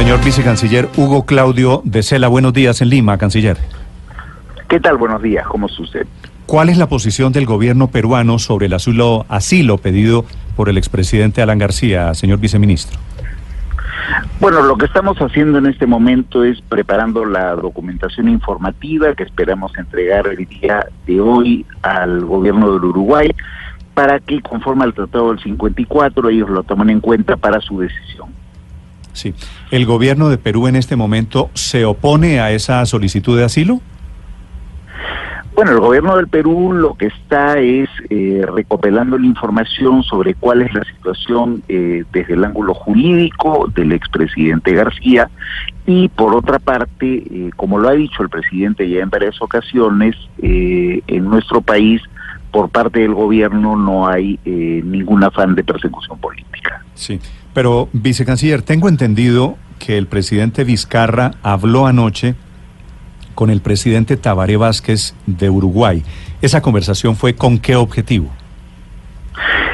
Señor vicecanciller Hugo Claudio de Cela, buenos días en Lima, canciller. ¿Qué tal? Buenos días, ¿cómo sucede? ¿Cuál es la posición del gobierno peruano sobre el asilo, asilo pedido por el expresidente Alan García, señor viceministro? Bueno, lo que estamos haciendo en este momento es preparando la documentación informativa que esperamos entregar el día de hoy al gobierno del Uruguay para que, conforme al Tratado del 54, ellos lo tomen en cuenta para su decisión. Sí. ¿El gobierno de Perú en este momento se opone a esa solicitud de asilo? Bueno, el gobierno del Perú lo que está es eh, recopilando la información sobre cuál es la situación eh, desde el ángulo jurídico del expresidente García y por otra parte, eh, como lo ha dicho el presidente ya en varias ocasiones, eh, en nuestro país por parte del gobierno no hay eh, ningún afán de persecución política. Sí. Pero, vicecanciller, tengo entendido que el presidente Vizcarra habló anoche con el presidente Tabaré Vázquez de Uruguay. ¿Esa conversación fue con qué objetivo?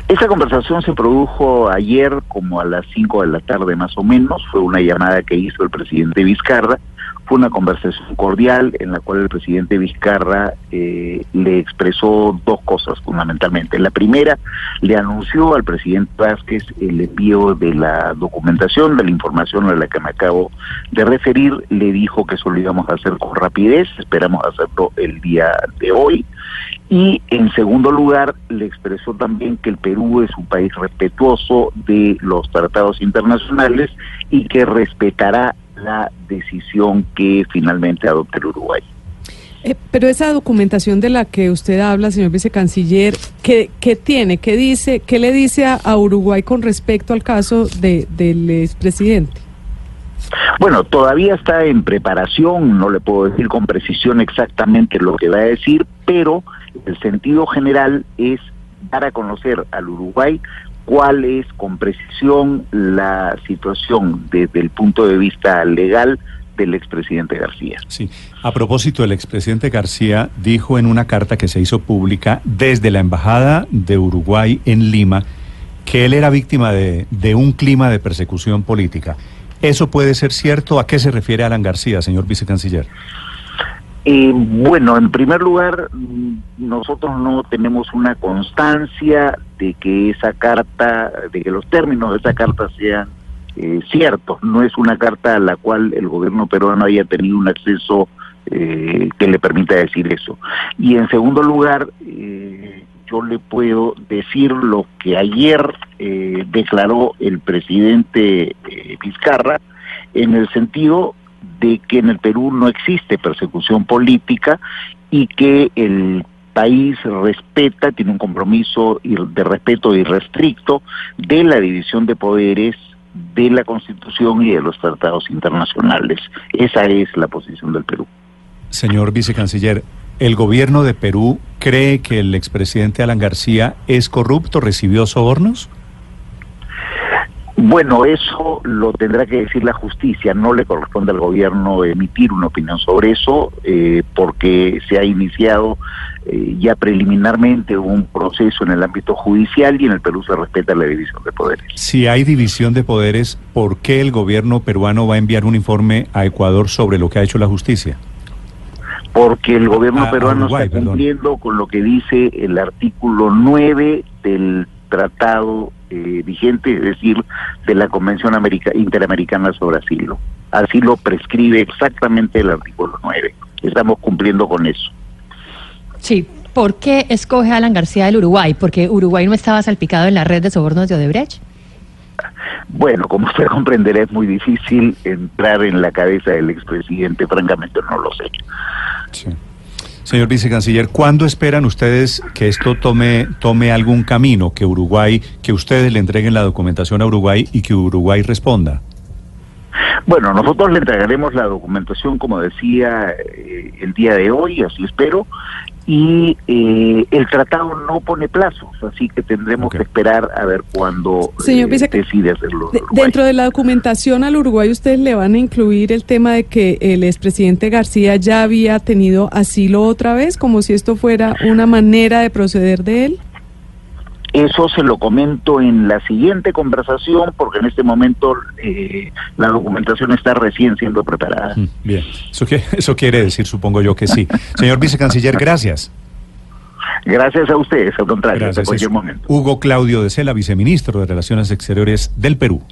Esa conversación se produjo ayer como a las 5 de la tarde más o menos, fue una llamada que hizo el presidente Vizcarra, fue una conversación cordial en la cual el presidente Vizcarra eh, le expresó dos cosas fundamentalmente. La primera, le anunció al presidente Vázquez el envío de la documentación, de la información a la que me acabo de referir, le dijo que eso lo íbamos a hacer con rapidez, esperamos hacerlo el día de hoy. Y en segundo lugar, le expresó también que el Perú es un país respetuoso de los tratados internacionales y que respetará la decisión que finalmente adopte el Uruguay. Eh, pero esa documentación de la que usted habla, señor vicecanciller, ¿qué, qué tiene? ¿Qué dice? ¿Qué le dice a, a Uruguay con respecto al caso de, del expresidente? Bueno, todavía está en preparación, no le puedo decir con precisión exactamente lo que va a decir, pero el sentido general es dar a conocer al Uruguay cuál es con precisión la situación desde el punto de vista legal del expresidente García. Sí. A propósito, el expresidente García dijo en una carta que se hizo pública desde la Embajada de Uruguay en Lima que él era víctima de, de un clima de persecución política. ¿Eso puede ser cierto? ¿A qué se refiere Alan García, señor vicecanciller? Eh, bueno, en primer lugar, nosotros no tenemos una constancia de que esa carta, de que los términos de esa carta sean eh, ciertos. No es una carta a la cual el gobierno peruano haya tenido un acceso eh, que le permita decir eso. Y en segundo lugar, eh, yo le puedo decir lo que ayer eh, declaró el presidente eh, Vizcarra en el sentido de que en el Perú no existe persecución política y que el país respeta, tiene un compromiso de respeto irrestricto de la división de poderes de la Constitución y de los tratados internacionales. Esa es la posición del Perú. Señor vicecanciller, ¿el gobierno de Perú cree que el expresidente Alan García es corrupto, recibió sobornos? Bueno, eso lo tendrá que decir la justicia. No le corresponde al gobierno emitir una opinión sobre eso, eh, porque se ha iniciado eh, ya preliminarmente un proceso en el ámbito judicial y en el Perú se respeta la división de poderes. Si hay división de poderes, ¿por qué el gobierno peruano va a enviar un informe a Ecuador sobre lo que ha hecho la justicia? Porque el gobierno Ah, peruano Uruguay, está perdón. cumpliendo con lo que dice el artículo 9 del tratado eh, vigente, es decir, de la Convención America- Interamericana sobre Asilo. Así lo prescribe exactamente el artículo 9. Estamos cumpliendo con eso. Sí. ¿Por qué escoge a Alan García del Uruguay? ¿Porque Uruguay no estaba salpicado en la red de sobornos de Odebrecht? Bueno, como usted comprenderá, es muy difícil entrar en la cabeza del expresidente, francamente no lo sé. Sí. Señor vicecanciller, ¿cuándo esperan ustedes que esto tome, tome algún camino, que Uruguay, que ustedes le entreguen la documentación a Uruguay y que Uruguay responda? Bueno, nosotros le entregaremos la documentación, como decía, eh, el día de hoy, así espero, y eh, el tratado no pone plazos, así que tendremos que esperar a ver cuándo Señor eh, decide hacerlo. De- Uruguay. dentro de la documentación al Uruguay, ¿ustedes le van a incluir el tema de que el expresidente García ya había tenido asilo otra vez, como si esto fuera una manera de proceder de él? Eso se lo comento en la siguiente conversación, porque en este momento eh, la documentación está recién siendo preparada. Mm, Bien, eso, que- eso quiere decir, supongo yo que sí. Señor vicecanciller, gracias. Gracias a ustedes, al contrario, Gracias. cualquier momento. Hugo Claudio de Sela, viceministro de Relaciones Exteriores del Perú.